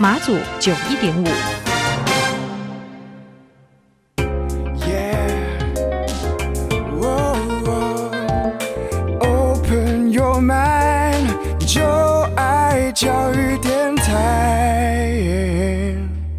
马祖九一点五。Open your mind，就爱教育电台。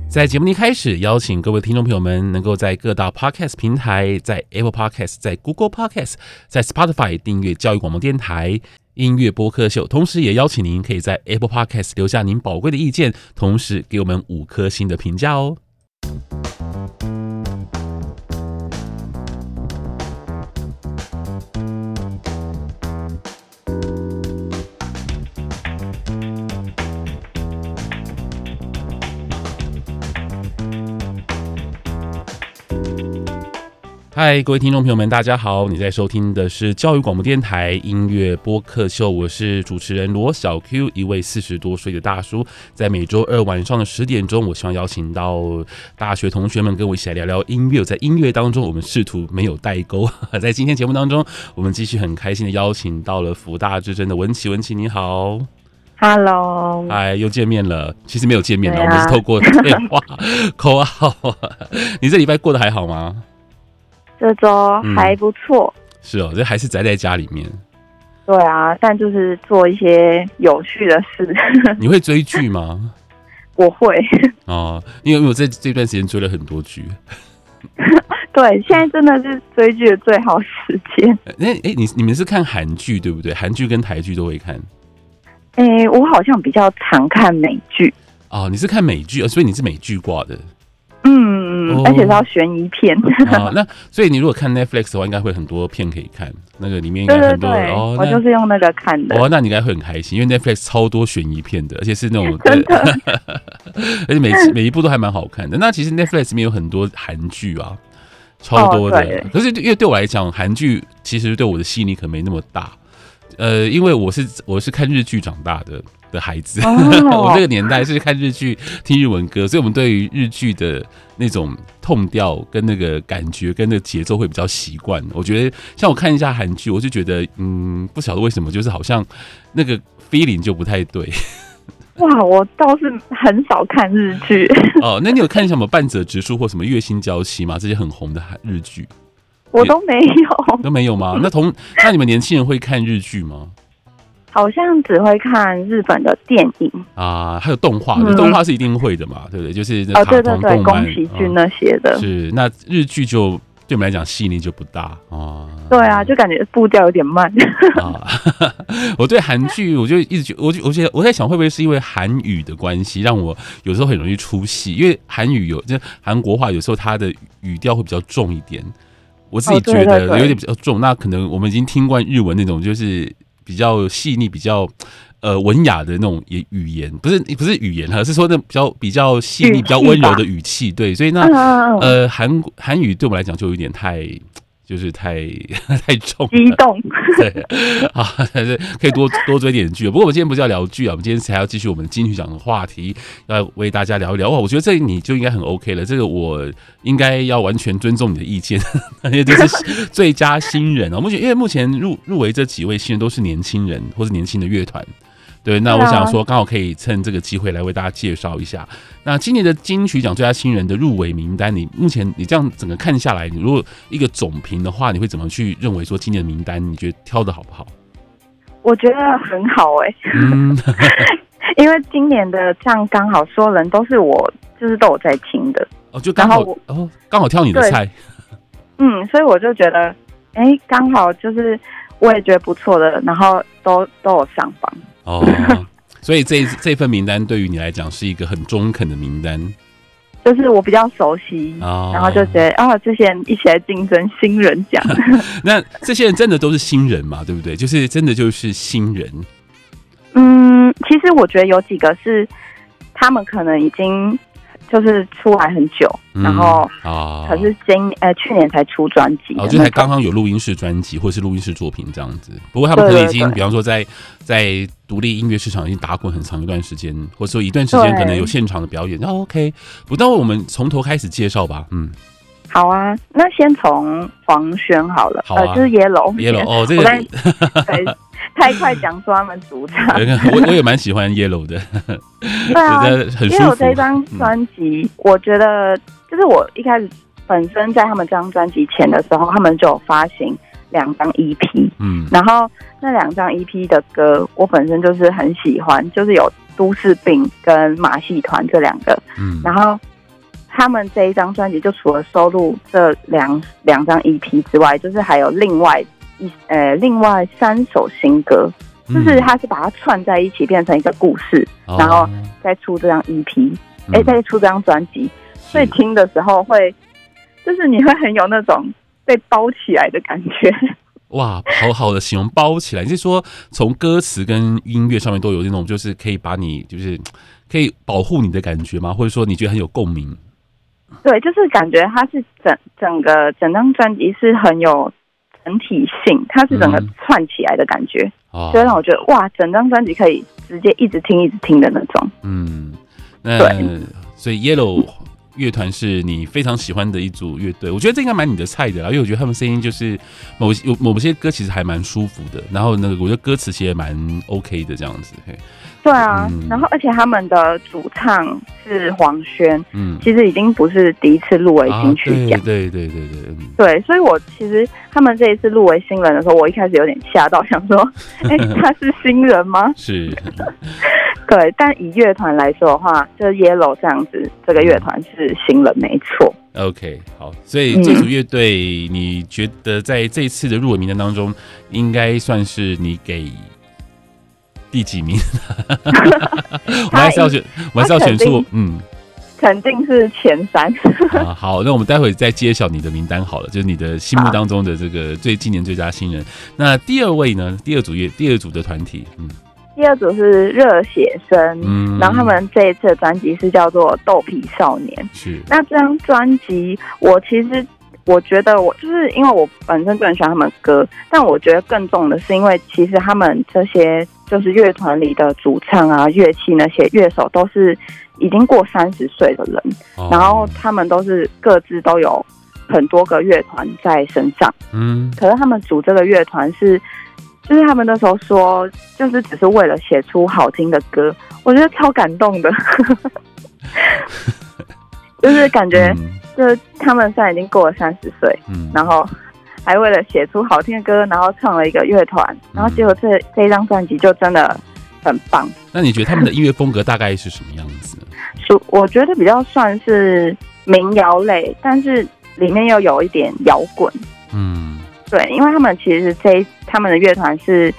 在节目一开始，邀请各位听众朋友们能够在各大 Podcast 平台，在 Apple Podcast、在 Google Podcast、在 Spotify 订阅教育广播电台。音乐播客秀，同时也邀请您可以在 Apple Podcast 留下您宝贵的意见，同时给我们五颗星的评价哦。嗨，各位听众朋友们，大家好！你在收听的是教育广播电台音乐播客秀，我是主持人罗小 Q，一位四十多岁的大叔。在每周二晚上的十点钟，我希望邀请到大学同学们跟我一起来聊聊音乐。在音乐当中，我们试图没有代沟。在今天节目当中，我们继续很开心的邀请到了福大之声的文琪，文琪你好，Hello，嗨，又见面了。其实没有见面了，啊、我们是透过电话 call 号。你这礼拜过得还好吗？这周还不错、嗯，是哦，这还是宅在家里面。对啊，但就是做一些有趣的事。你会追剧吗？我会。哦，因为我在这段时间追了很多剧。对，现在真的是追剧的最好时间。那哎、欸，你你们是看韩剧对不对？韩剧跟台剧都会看。哎、欸，我好像比较常看美剧。哦，你是看美剧，所以你是美剧挂的。嗯，而且是要悬疑片。啊、哦，那所以你如果看 Netflix 的话，应该会很多片可以看。那个里面应该很多对。我就是用那个看的。哦，那你应该会很开心，因为 Netflix 超多悬疑片的，而且是那种 真的，而且每每一部都还蛮好看的。那其实 Netflix 里面有很多韩剧啊，超多的。哦、可是因为对我来讲，韩剧其实对我的吸引力可能没那么大。呃，因为我是我是看日剧长大的。的孩子，oh. 我这个年代是看日剧、听日文歌，所以我们对于日剧的那种痛调跟那个感觉跟那个节奏会比较习惯。我觉得像我看一下韩剧，我就觉得嗯，不晓得为什么，就是好像那个 feeling 就不太对。哇，我倒是很少看日剧。哦，那你有看什么半泽直树或什么月薪娇妻吗？这些很红的日剧，我都没有，都没有吗？那同那你们年轻人会看日剧吗？好像只会看日本的电影啊，还有动画，嗯、动画是一定会的嘛，对不对？就是哦、对对对，宫崎骏那些的。嗯、是那日剧就对我们来讲吸引力就不大啊。对啊，就感觉步调有点慢啊。我对韩剧，我就一直觉得，我就我觉得我在想，会不会是因为韩语的关系，让我有时候很容易出戏？因为韩语有，就韩国话有时候它的语调会比较重一点。我自己觉得有点比较重。那可能我们已经听惯日文那种，就是。比较细腻、比较呃文雅的那种语语言，不是不是语言哈，是说那比较比较细腻、比较温柔的语气，对，所以那呃韩韩语对我们来讲就有点太。就是太 太重，激动，对，啊，还是可以多多追点剧。不过我们今天不是要聊剧啊，我们今天才要继续我们金曲奖的话题，要为大家聊一聊。哇，我觉得这你就应该很 OK 了，这个我应该要完全尊重你的意见，因为这是最佳新人啊。目前因为目前入入围这几位新人都是年轻人或是年轻的乐团。对，那我想说，刚好可以趁这个机会来为大家介绍一下。那今年的金曲奖最佳新人的入围名单，你目前你这样整个看下来，你如果一个总评的话，你会怎么去认为说今年的名单，你觉得挑的好不好？我觉得很好哎、欸，嗯，因为今年的这样刚好所有人都是我就是都有在听的哦，就刚好哦，刚好挑你的菜，嗯，所以我就觉得哎，刚好就是我也觉得不错的，然后都都有上榜。哦，所以这这份名单对于你来讲是一个很中肯的名单，就是我比较熟悉，哦、然后就觉得啊，这些人一起来竞争新人奖。那这些人真的都是新人嘛？对不对？就是真的就是新人。嗯，其实我觉得有几个是他们可能已经就是出来很久，嗯、然后啊，可是今呃去年才出专辑，哦，就才刚刚有录音室专辑或是录音室作品这样子。不过他们可能已经，比方说在在独立音乐市场已经打滚很长一段时间，或者说一段时间可能有现场的表演。哦、OK，不，那我们从头开始介绍吧。嗯，好啊，那先从黄轩好了，好啊，呃、就是 Yellow Yellow 哦，这个。太快讲说他们主场，我我也蛮喜欢 Yellow 的，对啊，Yellow 这张专辑，嗯、我觉得就是我一开始本身在他们这张专辑前的时候，他们就有发行两张 EP，嗯，然后那两张 EP 的歌，我本身就是很喜欢，就是有都市病跟马戏团这两个，嗯，然后他们这一张专辑就除了收录这两两张 EP 之外，就是还有另外。一呃，另外三首新歌，就是他是把它串在一起，变成一个故事，嗯、然后再出这张 EP，哎、嗯，再出这张专辑，所以听的时候会，就是你会很有那种被包起来的感觉。哇，好好的形容包起来，你是说从歌词跟音乐上面都有那种，就是可以把你，就是可以保护你的感觉吗？或者说你觉得很有共鸣？对，就是感觉它是整整个整张专辑是很有。整体性，它是整个串起来的感觉，就让我觉得哇，整张专辑可以直接一直听、一直听的那种。嗯，那对。所以 Yellow 乐团是你非常喜欢的一组乐队，我觉得这应该蛮你的菜的啦，因为我觉得他们声音就是某有某些歌其实还蛮舒服的，然后那个我觉得歌词其实也蛮 OK 的这样子。嘿对啊，嗯、然后而且他们的主唱是黄轩，嗯，其实已经不是第一次入围金曲奖，啊，对对对对对，对，所以我其实他们这一次入围新人的时候，我一开始有点吓到，想说，哎，他是新人吗？是，对，但以乐团来说的话，就是 Yellow 这样子，这个乐团是新人没错。OK，好，所以这组乐队，你觉得在这一次的入围名单当中，应该算是你给。第几名？我们还是要选，我们还是要选出，嗯，肯定是前三。啊，好，那我们待会再揭晓你的名单好了，就是你的心目当中的这个最今年最佳新人。那第二位呢？第二组乐，第二组的团体，嗯，第二组是热血生，嗯，然后他们这一次的专辑是叫做《豆皮少年》。是，那这张专辑我其实。我觉得我就是因为我本身就很喜欢他们歌，但我觉得更重的是，因为其实他们这些就是乐团里的主唱啊、乐器那些乐手都是已经过三十岁的人，然后他们都是各自都有很多个乐团在身上。嗯，可是他们组这个乐团是，就是他们那时候说，就是只是为了写出好听的歌，我觉得超感动的，就是感觉。就是他们现在已经过了三十岁，嗯，然后还为了写出好听的歌，然后创了一个乐团，然后结果这这一张专辑就真的很棒。那你觉得他们的音乐风格大概是什么样子？我我觉得比较算是民谣类，但是里面又有一点摇滚。嗯，对，因为他们其实这他们的乐团是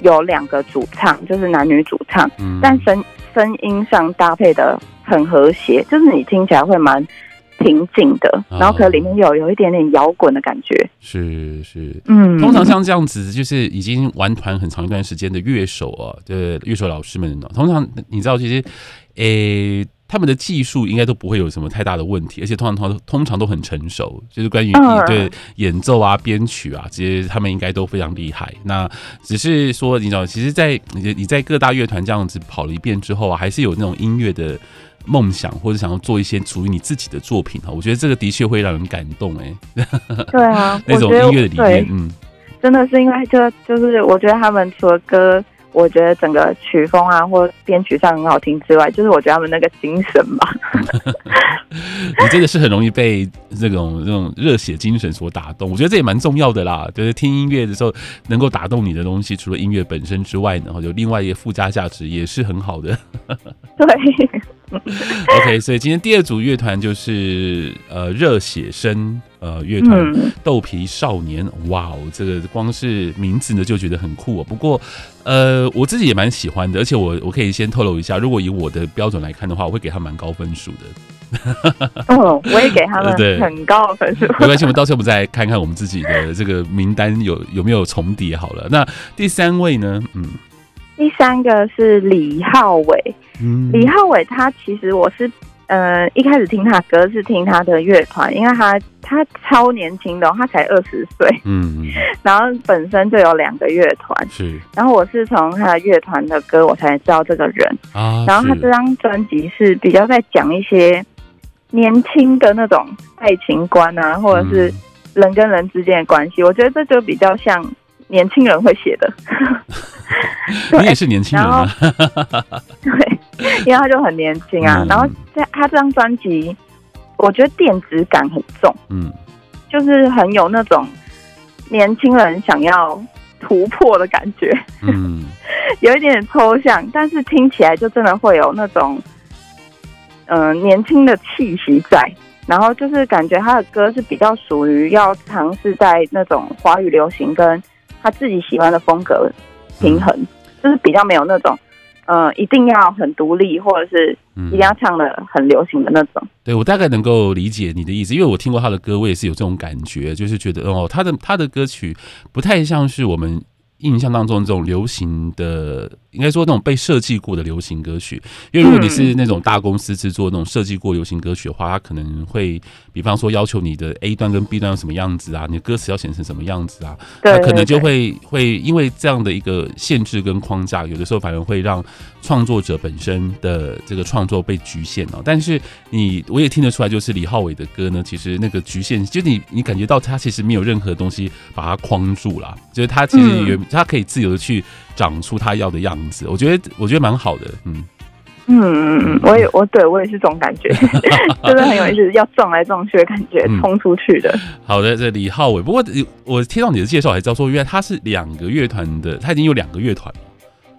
有两个主唱，就是男女主唱，嗯，但声声音上搭配的很和谐，就是你听起来会蛮。平静的，然后可能里面有有一点点摇滚的感觉，是是，嗯，通常像这样子，就是已经玩团很长一段时间的乐手啊，的乐手老师们呢，通常你知道，其实，诶、欸，他们的技术应该都不会有什么太大的问题，而且通常通通常都很成熟，就是关于对演奏啊、编曲啊，这些他们应该都非常厉害。那只是说，你知道，其实，在你你在各大乐团这样子跑了一遍之后啊，还是有那种音乐的。梦想或者想要做一些属于你自己的作品哈，我觉得这个的确会让人感动哎。对啊，那种音乐的理念，嗯，真的是因为就就是我觉得他们除了歌，我觉得整个曲风啊或编曲上很好听之外，就是我觉得他们那个精神吧。你真的是很容易被这种这种热血精神所打动，我觉得这也蛮重要的啦。就是听音乐的时候能够打动你的东西，除了音乐本身之外呢，然后有另外一个附加价值也是很好的。对。OK，所以今天第二组乐团就是呃热血生呃乐团豆皮少年，哇哦，这个光是名字呢就觉得很酷哦。不过呃我自己也蛮喜欢的，而且我我可以先透露一下，如果以我的标准来看的话，我会给他蛮高分数的。哦，我也给他们很高的分数。没关系，我们到时候我们再看看我们自己的这个名单有有没有重叠好了。那第三位呢？嗯。第三个是李浩伟，嗯，李浩伟他其实我是。呃，一开始听他歌是听他的乐团，因为他他超年轻的，他才二十岁，嗯，然后本身就有两个乐团，是，然后我是从他的乐团的歌我才知道这个人，啊，然后他这张专辑是比较在讲一些年轻的那种爱情观啊，或者是人跟人之间的关系，我觉得这就比较像年轻人会写的，你也是年轻人啊，对。因为他就很年轻啊，嗯、然后在他这张专辑，我觉得电子感很重，嗯，就是很有那种年轻人想要突破的感觉，嗯，有一点点抽象，但是听起来就真的会有那种，嗯、呃，年轻的气息在，然后就是感觉他的歌是比较属于要尝试在那种华语流行跟他自己喜欢的风格平衡，嗯、就是比较没有那种。嗯，一定要很独立，或者是一定要唱的很流行的那种。嗯、对，我大概能够理解你的意思，因为我听过他的歌，我也是有这种感觉，就是觉得哦，他的他的歌曲不太像是我们。印象当中这种流行的，应该说那种被设计过的流行歌曲，因为如果你是那种大公司制作那种设计过流行歌曲的话，它可能会，比方说要求你的 A 段跟 B 段要什么样子啊，你的歌词要写成什么样子啊，它可能就会会因为这样的一个限制跟框架，有的时候反而会让创作者本身的这个创作被局限了。但是你我也听得出来，就是李浩伟的歌呢，其实那个局限，就你你感觉到他其实没有任何东西把它框住了，就是他其实有。他可以自由的去长出他要的样子，我觉得我觉得蛮好的，嗯。嗯嗯嗯，我也我对我也是这种感觉，就是很有意思，要撞来撞去的感觉，冲出去的。好的，这李浩伟，不过我听到你的介绍，还知道说原来他是两个乐团的，他已经有两个乐团，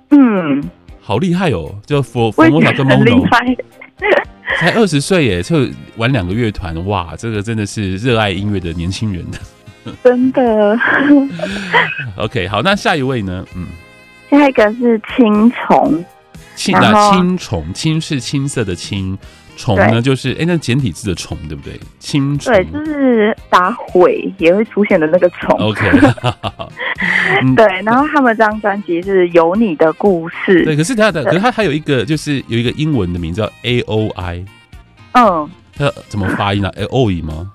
嗯，好厉害哦，就佛佛摩萨跟 Mono，才二十岁耶，就玩两个乐团，哇，这个真的是热爱音乐的年轻人。真的，OK，好，那下一位呢？嗯，下一个是青虫，青啊，青虫，青是青色的青，虫呢就是哎、欸，那简体字的虫，对不对？青虫，对，就是打毁也会出现的那个虫。OK，对，然后他们这张专辑是有你的故事，对，可是他的，可是他还有一个，就是有一个英文的名字叫 A O I，嗯，他怎么发音呢、啊、？A O I 吗？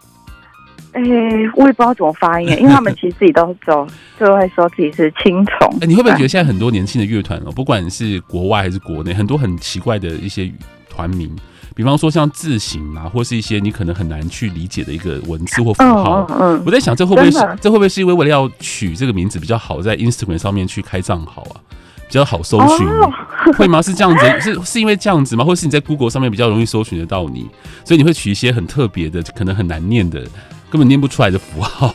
哎、欸，我也不知道怎么发音，因为他们 其实自己都走，就会说自己是青虫。哎、欸，你会不会觉得现在很多年轻的乐团哦，不管是国外还是国内，很多很奇怪的一些团名，比方说像字形啊，或是一些你可能很难去理解的一个文字或符号。嗯，嗯，我在想，这会不会是这会不会是因为为了要取这个名字比较好，在 Instagram 上面去开账号啊，比较好搜寻？哦、会吗？是这样子？是是因为这样子吗？或是你在 Google 上面比较容易搜寻得到你，所以你会取一些很特别的，可能很难念的？根本念不出来的符号，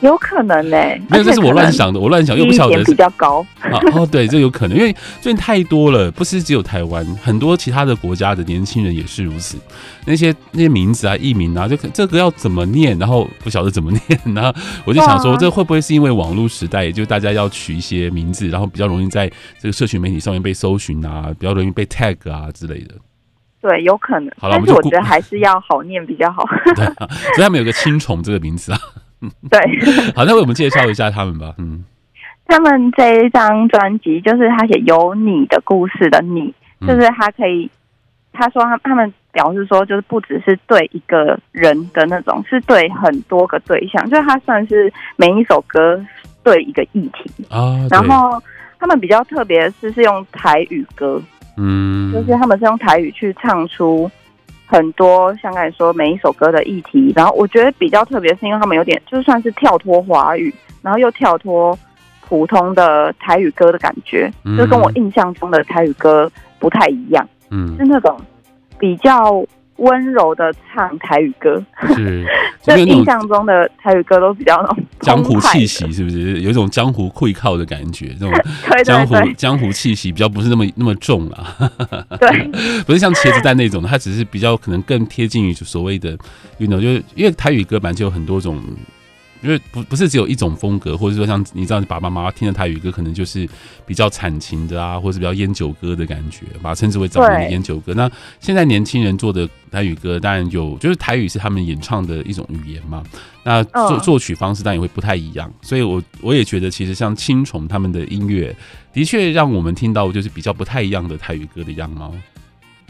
有可能呢、欸？没有，这是我乱想的。我乱想又不晓得比较高啊。哦，对，这有可能，因为最近太多了，不是只有台湾，很多其他的国家的年轻人也是如此。那些那些名字啊、艺名啊，就这个要怎么念，然后不晓得怎么念，然后我就想说，这会不会是因为网络时代，也就大家要取一些名字，然后比较容易在这个社群媒体上面被搜寻啊，比较容易被 tag 啊之类的。对，有可能。好了，但是我觉得还是要好念比较好。对啊，所以他们有个青虫这个名字啊。对，好，那为我们介绍一下他们吧。嗯，他们这一张专辑就是他写有你的故事的你，就是他可以，他说他他们表示说，就是不只是对一个人的那种，是对很多个对象，就是他算是每一首歌对一个议题啊。然后他们比较特别的是，是用台语歌。嗯，就是他们是用台语去唱出很多像刚才说每一首歌的议题，然后我觉得比较特别是因为他们有点就算是跳脱华语，然后又跳脱普通的台语歌的感觉，就跟我印象中的台语歌不太一样，嗯，是那种比较。温柔的唱台语歌，是，就印象中的台语歌都比较那种江湖气息，是不是有一种江湖愧靠的感觉？这种江湖江湖气息比较不是那么那么重啊。对，不是像茄子蛋那种，它只是比较可能更贴近于所谓的，you know，就是因为台语歌本来就有很多种因为不不是只有一种风格，或者说像你知道，爸爸妈妈听的台语歌，可能就是比较惨情的啊，或者是比较烟酒歌的感觉，把它称之为早年的烟酒歌。那现在年轻人做的台语歌，当然有，就是台语是他们演唱的一种语言嘛。那作作曲方式当然也会不太一样，所以我我也觉得，其实像青虫他们的音乐，的确让我们听到就是比较不太一样的台语歌的样貌。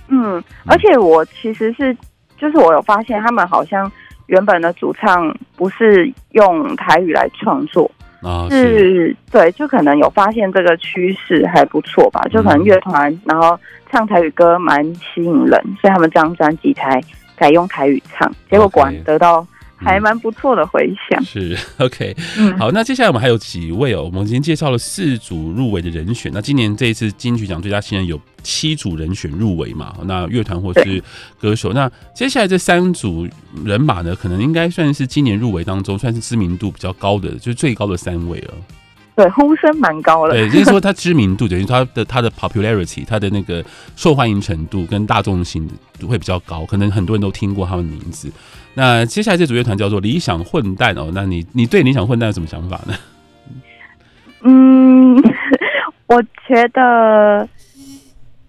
嗯，而且我其实是，就是我有发现，他们好像原本的主唱不是用台语来创作，啊，是，是对，就可能有发现这个趋势还不错吧，就可能乐团然后唱台语歌蛮吸引人，所以他们这张专辑才改用台语唱，结果果然得到。还蛮不错的回响，是 OK，嗯，好，那接下来我们还有几位哦，我们已经介绍了四组入围的人选。那今年这一次金曲奖最佳新人有七组人选入围嘛？那乐团或是歌手，那接下来这三组人马呢，可能应该算是今年入围当中算是知名度比较高的，就是最高的三位了。对，呼声蛮高的。对，就是说他知名度等于他的他的 popularity，他的那个受欢迎程度跟大众性会比较高，可能很多人都听过他们的名字。那接下来这组乐团叫做理想混蛋哦，那你你对理想混蛋有什么想法呢？嗯，我觉得，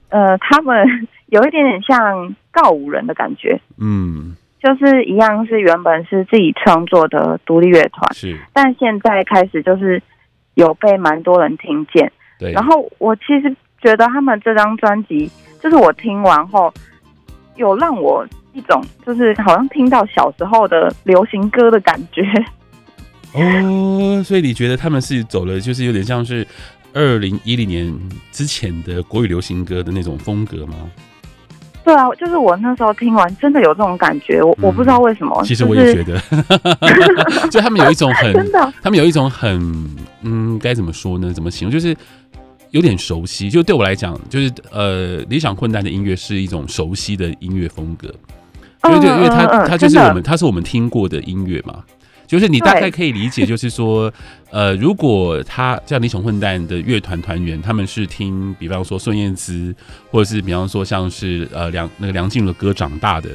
呃，他们 有一点点像告五人的感觉。嗯，就是一样是原本是自己创作的独立乐团，是，但现在开始就是。有被蛮多人听见，对。然后我其实觉得他们这张专辑，就是我听完后，有让我一种就是好像听到小时候的流行歌的感觉。哦，所以你觉得他们是走了，就是有点像是二零一零年之前的国语流行歌的那种风格吗？对啊，就是我那时候听完，真的有这种感觉。我、嗯、我不知道为什么，其实我也觉得，就他们有一种很，真的，他们有一种很，嗯，该怎么说呢？怎么形容？就是有点熟悉。就对我来讲，就是呃，理想混蛋的音乐是一种熟悉的音乐风格，因为对，因为他他就是我们，他是我们听过的音乐嘛。就是你大概可以理解，就是说，呃，如果他像你穷混蛋的乐团团员，他们是听，比方说孙燕姿，或者是比方说像是呃梁那个梁静茹的歌长大的，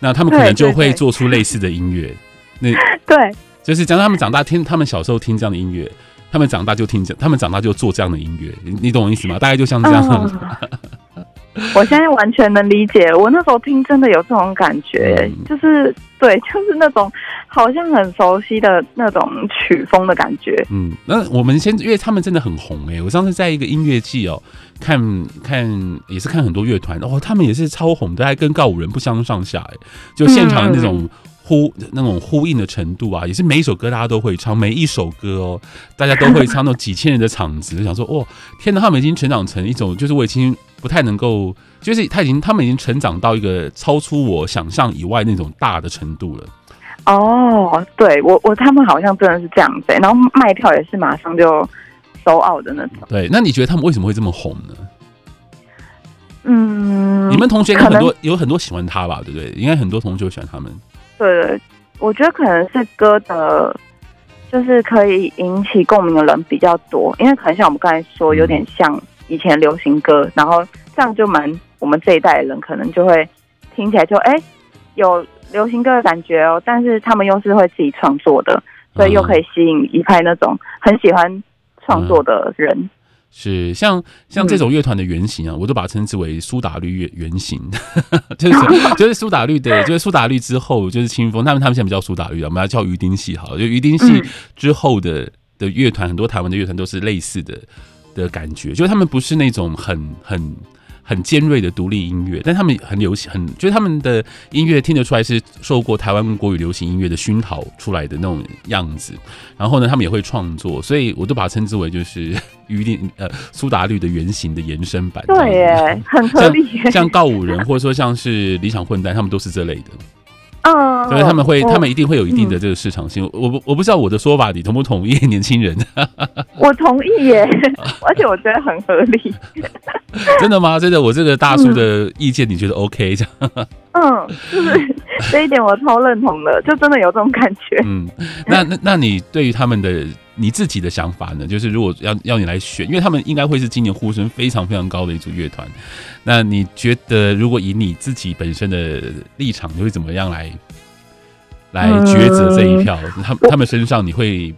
那他们可能就会做出类似的音乐。那 对，就是讲他们长大听，他们小时候听这样的音乐，他们长大就听这，他们长大就做这样的音乐。你你懂我意思吗？大概就像这样。我现在完全能理解，我那时候听真的有这种感觉，嗯、就是对，就是那种好像很熟悉的那种曲风的感觉。嗯，那我们先，因为他们真的很红哎、欸，我上次在一个音乐季哦，看看也是看很多乐团哦，他们也是超红的，还跟告五人不相上下哎、欸，就现场的那种呼、嗯、那种呼应的程度啊，也是每一首歌大家都会唱，每一首歌哦，大家都会唱，那种几千人的场子，就想说哦，天哪，他们已经成长成一种，就是我已经。不太能够，就是他已经，他们已经成长到一个超出我想象以外那种大的程度了。哦，对我我他们好像真的是这样子，然后卖票也是马上就 sold out 的那种。对，那你觉得他们为什么会这么红呢？嗯，你们同学有很多有很多喜欢他吧，对不对？应该很多同学喜欢他们。对，我觉得可能是歌的，就是可以引起共鸣的人比较多，因为可能像我们刚才说，有点像。以前流行歌，然后这样就蛮我们这一代人可能就会听起来就哎、有流行歌的感觉哦，但是他们又是会自己创作的，所以又可以吸引一派那种很喜欢创作的人。是像像这种乐团的原型啊，我都把它称之为苏打绿原原型，就是就是苏打绿的，就是苏打绿之后就是清风，他们他们现在不叫苏打绿了，我们要叫鱼丁戏好了，就鱼丁戏之后的、嗯、的乐团，很多台湾的乐团都是类似的。的感觉，就是他们不是那种很很很尖锐的独立音乐，但他们很流行，很就是他们的音乐听得出来是受过台湾国语流行音乐的熏陶出来的那种样子。然后呢，他们也会创作，所以我都把它称之为就是 于林呃苏打绿的原型的延伸版。对耶，很合理。像，像告五人或者说像是理想混蛋，他们都是这类的。嗯，所以他们会，他们一定会有一定的这个市场性。我不，我不知道我的说法你同不同意，年轻人？我同意耶，而且我觉得很合理。真的吗？真的，我这个大叔的意见你觉得 OK 这样？嗯，就是这一点我超认同的，就真的有这种感觉。嗯，那那那你对于他们的你自己的想法呢？就是如果要要你来选，因为他们应该会是今年呼声非常非常高的一组乐团。那你觉得，如果以你自己本身的立场，你会怎么样来来抉择这一票？他他们身上你会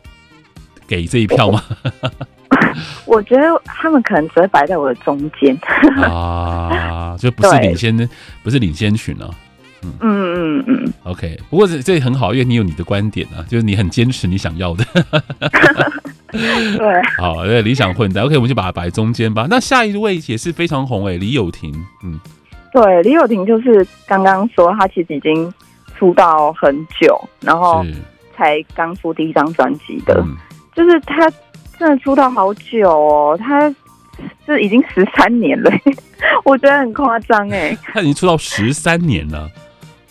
给这一票吗？我觉得他们可能只会摆在我的中间啊，就不是领先，不是领先群了。嗯嗯嗯嗯。OK，不过这这也很好，因为你有你的观点啊，就是你很坚持你想要的。对，好，那理想混战。OK，我们就把它摆中间吧。那下一位也是非常红哎，李友廷。嗯，对，李友廷就是刚刚说他其实已经出道很久，然后才刚出第一张专辑的，嗯、就是他。真的出道好久哦，他这已经十三年了，我觉得很夸张哎。他已经出道十三年了，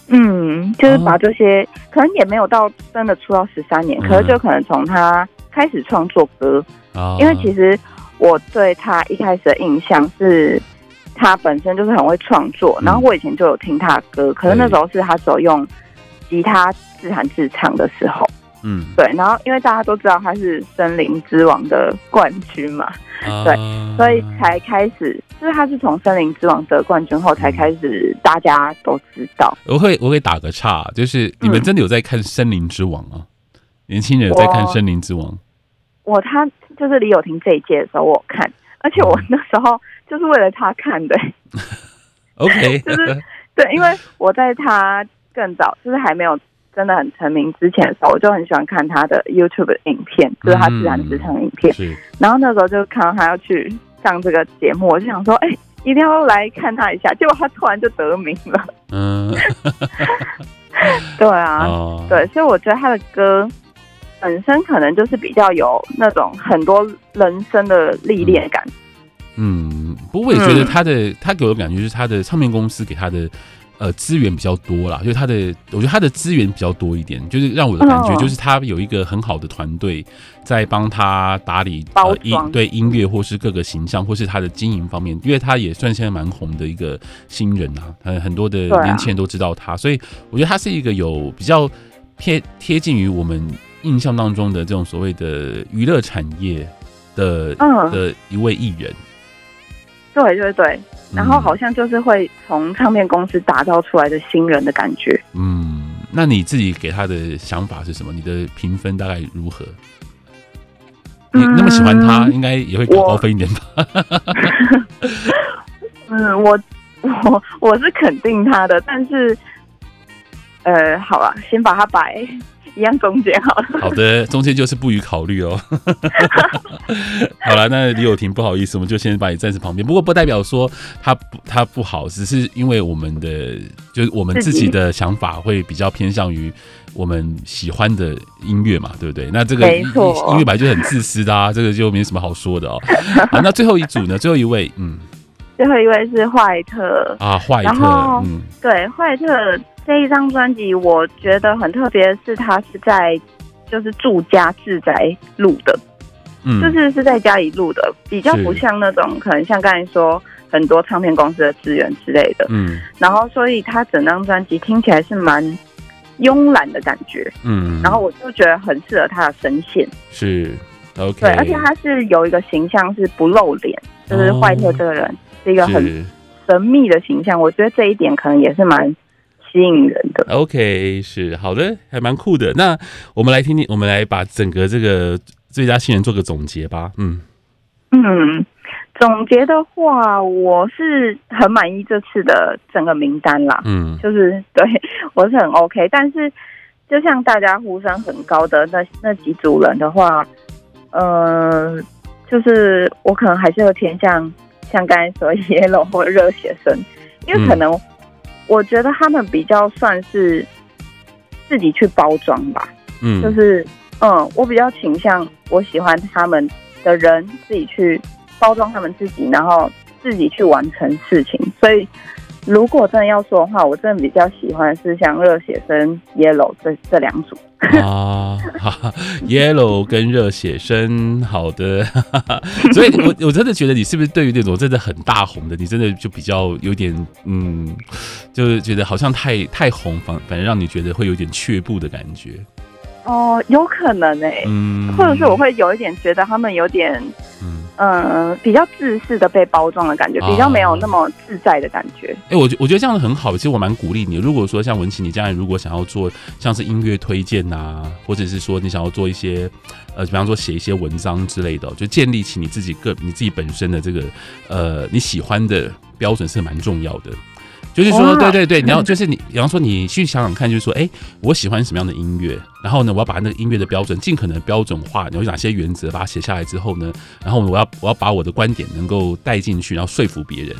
嗯，就是把这些、哦、可能也没有到真的出道十三年，嗯、可是就可能从他开始创作歌，哦、因为其实我对他一开始的印象是他本身就是很会创作，嗯、然后我以前就有听他的歌，可是那时候是他只有用吉他自弹自唱的时候。嗯，对，然后因为大家都知道他是森林之王的冠军嘛，啊、对，所以才开始，就是他是从森林之王得冠军后才开始，大家都知道。我会我会打个岔，就是你们真的有在看森林之王啊？嗯、年轻人有在看森林之王？我，我他就是李友廷这一届的时候我看，而且我那时候就是为了他看的。OK，就是对，因为我在他更早，就是还没有。真的很成名之前的时候，我就很喜欢看他的 YouTube 的影片，就是他自弹自唱的影片。嗯、然后那时候就看到他要去上这个节目，我就想说，哎、欸，一定要来看他一下。结果他突然就得名了。嗯，对啊，哦、对，所以我觉得他的歌本身可能就是比较有那种很多人生的历练感。嗯，不过我也觉得他的，嗯、他给我的感觉就是他的唱片公司给他的。呃，资源比较多啦，就是他的，我觉得他的资源比较多一点，就是让我的感觉就是他有一个很好的团队在帮他打理呃音对音乐或是各个形象或是他的经营方面，因为他也算现在蛮红的一个新人啊，很很多的年轻人都知道他，所以我觉得他是一个有比较贴贴近于我们印象当中的这种所谓的娱乐产业的的一位艺人。对对对，然后好像就是会从唱片公司打造出来的新人的感觉。嗯，那你自己给他的想法是什么？你的评分大概如何？你那么喜欢他，应该也会给高分一点吧？嗯，我我我是肯定他的，但是呃，好了，先把他摆。一样中间好了，好的，中间就是不予考虑哦。好了，那李友婷不好意思，我们就先把你暂时旁边。不过不代表说他不他不好，只是因为我们的就是我们自己的想法会比较偏向于我们喜欢的音乐嘛，对不对？那这个音乐本来就很自私的啊，这个就没什么好说的哦。好，那最后一组呢？最后一位，嗯，最后一位是坏特啊，坏特，嗯，对，坏特。这一张专辑我觉得很特别，是他是在就是住家自宅录的，嗯，就是是在家里录的，比较不像那种可能像刚才说很多唱片公司的资源之类的，嗯，然后所以他整张专辑听起来是蛮慵懒的感觉，嗯，然后我就觉得很适合他的声线，是，OK，对，而且他是有一个形象是不露脸，就是坏特这个人是一个很神秘的形象，我觉得这一点可能也是蛮。吸引人的，OK，是好的，还蛮酷的。那我们来听听，我们来把整个这个最佳新人做个总结吧。嗯嗯，总结的话，我是很满意这次的整个名单啦。嗯，就是对我是很 OK，但是就像大家呼声很高的那那几组人的话，呃，就是我可能还是会偏向像刚才说 Yellow 或热血生，因为可能、嗯。我觉得他们比较算是自己去包装吧，嗯，就是嗯，我比较倾向我喜欢他们的人自己去包装他们自己，然后自己去完成事情，所以。如果真的要说的话，我真的比较喜欢是像热血生、Yellow 这这两组啊，Yellow 跟热血生，好的，所以我我真的觉得你是不是对于那种真的很大红的，你真的就比较有点嗯，就是觉得好像太太红，反反正让你觉得会有点却步的感觉。哦，有可能哎、欸，嗯，或者是我会有一点觉得他们有点。嗯，比较自私的被包装的感觉，比较没有那么自在的感觉。哎、我觉我觉得这样子很好。其实我蛮鼓励你。如果说像文琪，你将来如果想要做像是音乐推荐呐、啊，或者是说你想要做一些呃，比方说写一些文章之类的，就建立起你自己个你自己本身的这个呃你喜欢的标准是蛮重要的。就是说，对对对，你要就是你，比方说你去想想看，就是说，哎，我喜欢什么样的音乐，然后呢，我要把那个音乐的标准尽可能标准化，有哪些原则，把它写下来之后呢，然后我要我要把我的观点能够带进去，然后说服别人。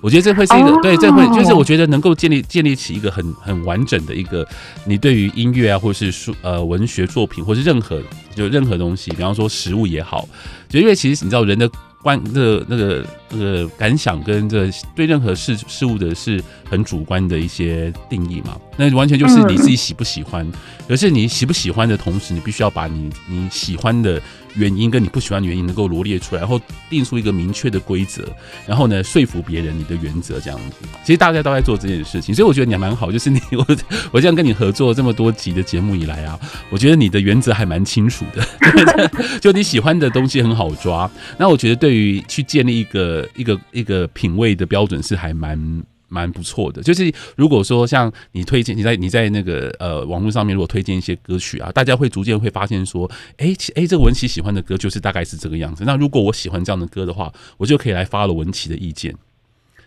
我觉得这会是一个，对，这会就是我觉得能够建立建立起一个很很完整的一个，你对于音乐啊，或是书呃文学作品，或是任何就任何东西，比方说食物也好，就因为其实你知道人的。观那个那个那个感想跟这对任何事事物的是很主观的一些定义嘛，那完全就是你自己喜不喜欢。可是你喜不喜欢的同时，你必须要把你你喜欢的原因跟你不喜欢的原因能够罗列出来，然后定出一个明确的规则，然后呢说服别人你的原则这样子。其实大家都在做这件事情，所以我觉得你还蛮好。就是你我我这样跟你合作这么多集的节目以来啊，我觉得你的原则还蛮清楚的，就你喜欢的东西很好抓。那我觉得对于去建立一个一个一个品味的标准是还蛮。蛮不错的，就是如果说像你推荐你在你在那个呃网络上面如果推荐一些歌曲啊，大家会逐渐会发现说，哎哎，这个文琪喜欢的歌就是大概是这个样子。那如果我喜欢这样的歌的话，我就可以来发了文琪的意见。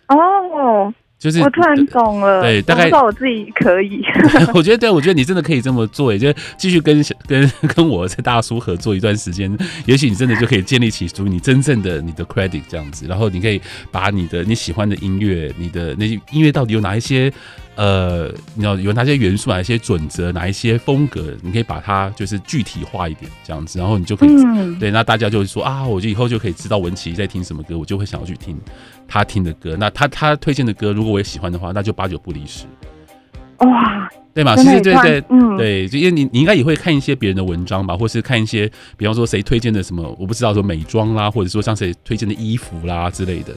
哦。就是我突然懂了，对，大概我，我自己可以。我觉得，对，我觉得你真的可以这么做，也就继续跟跟跟我这大叔合作一段时间，也许你真的就可以建立起属于你真正的你的 credit 这样子，然后你可以把你的你喜欢的音乐，你的那些音乐到底有哪一些？呃，你要有哪些元素，哪一些准则，哪一些风格，你可以把它就是具体化一点，这样子，然后你就可以、嗯、对，那大家就会说啊，我就以后就可以知道文琪在听什么歌，我就会想要去听他听的歌。那他他推荐的歌，如果我也喜欢的话，那就八九不离十。哇，对嘛？其实对对嗯，对，就因为你你应该也会看一些别人的文章吧，或是看一些，比方说谁推荐的什么，我不知道说美妆啦，或者说像谁推荐的衣服啦之类的。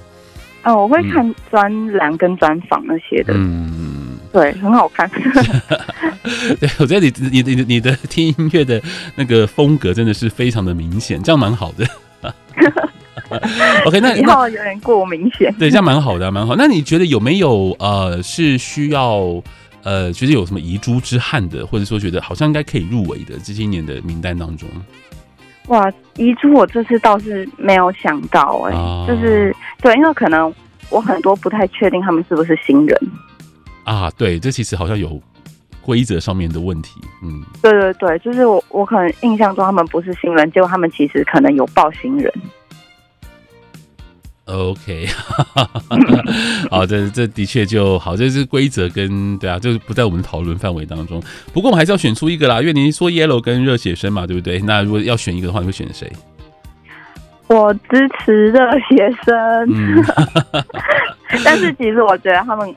哦，我会看专栏跟专访那些的。嗯。对，很好看。对，我觉得你你你你的听音乐的那个风格真的是非常的明显，这样蛮好的。OK，那一号有点过明显。对，这样蛮好的，蛮好。那你觉得有没有呃是需要呃觉得有什么遗珠之憾的，或者说觉得好像应该可以入围的这些年的名单当中？哇，遗珠我这次倒是没有想到哎、欸，啊、就是对，因为可能我很多不太确定他们是不是新人。啊，对，这其实好像有规则上面的问题，嗯，对对对，就是我我可能印象中他们不是新人，结果他们其实可能有报新人。OK，好，这这的确就好，这是规则跟对啊，就是不在我们讨论范围当中。不过我们还是要选出一个啦，因为您说 Yellow 跟热血生嘛，对不对？那如果要选一个的话，你会选谁？我支持热血生，嗯、但是其实我觉得他们。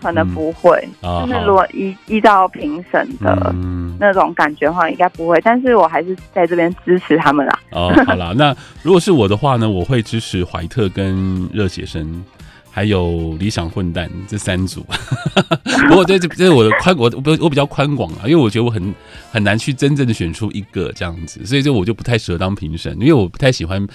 可能不会，就是如果依依照评审的那种感觉的话，应该不会。但是我还是在这边支持他们啦。哦，好啦，那如果是我的话呢，我会支持怀特跟热血生，还有理想混蛋这三组。不过这这这是我的宽，我我我比较宽广啊，因为我觉得我很很难去真正的选出一个这样子，所以就我就不太适合当评审，因为我不太喜欢。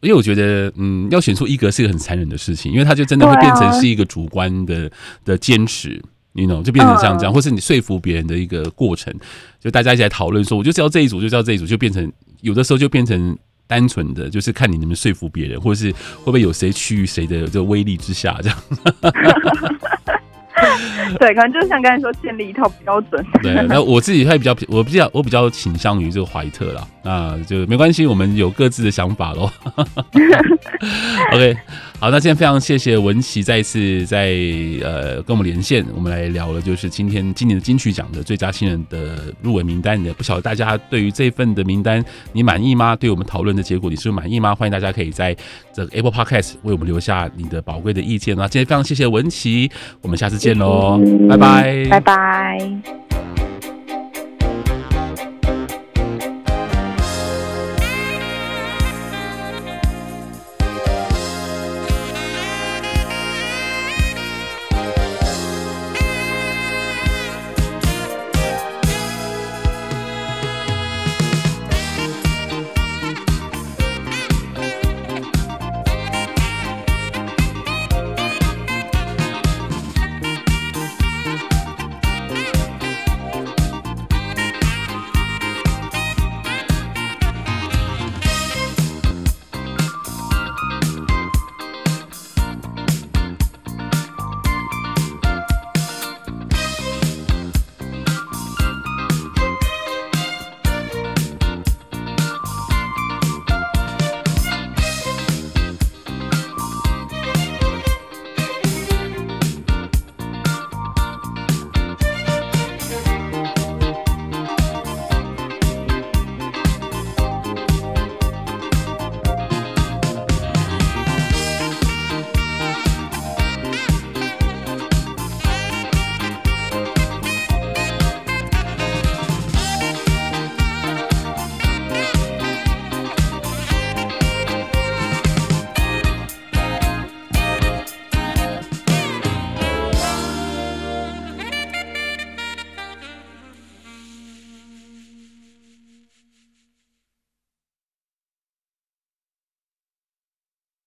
因为我觉得，嗯，要选出一格是一个很残忍的事情，因为他就真的会变成是一个主观的、啊、的坚持，you know，就变成像这样，或是你说服别人的一个过程，就大家一起来讨论说，我就叫这一组，就叫这一组，就变成有的时候就变成单纯的，就是看你能不能说服别人，或者是会不会有谁趋于谁的这个威力之下这样。对，可能就是像刚才说，建立一套标准。对，那我自己会比较，我比较，我比较倾向于这个怀特啦。那就没关系，我们有各自的想法喽。OK。好，那今天非常谢谢文琪再一次在呃跟我们连线，我们来聊了就是今天今年的金曲奖的最佳新人的入围名单。也不晓得大家对于这份的名单你满意吗？对我们讨论的结果你是不是满意吗？欢迎大家可以在这个 Apple Podcast 为我们留下你的宝贵的意见。那今天非常谢谢文琪，我们下次见喽，谢谢拜拜，拜拜。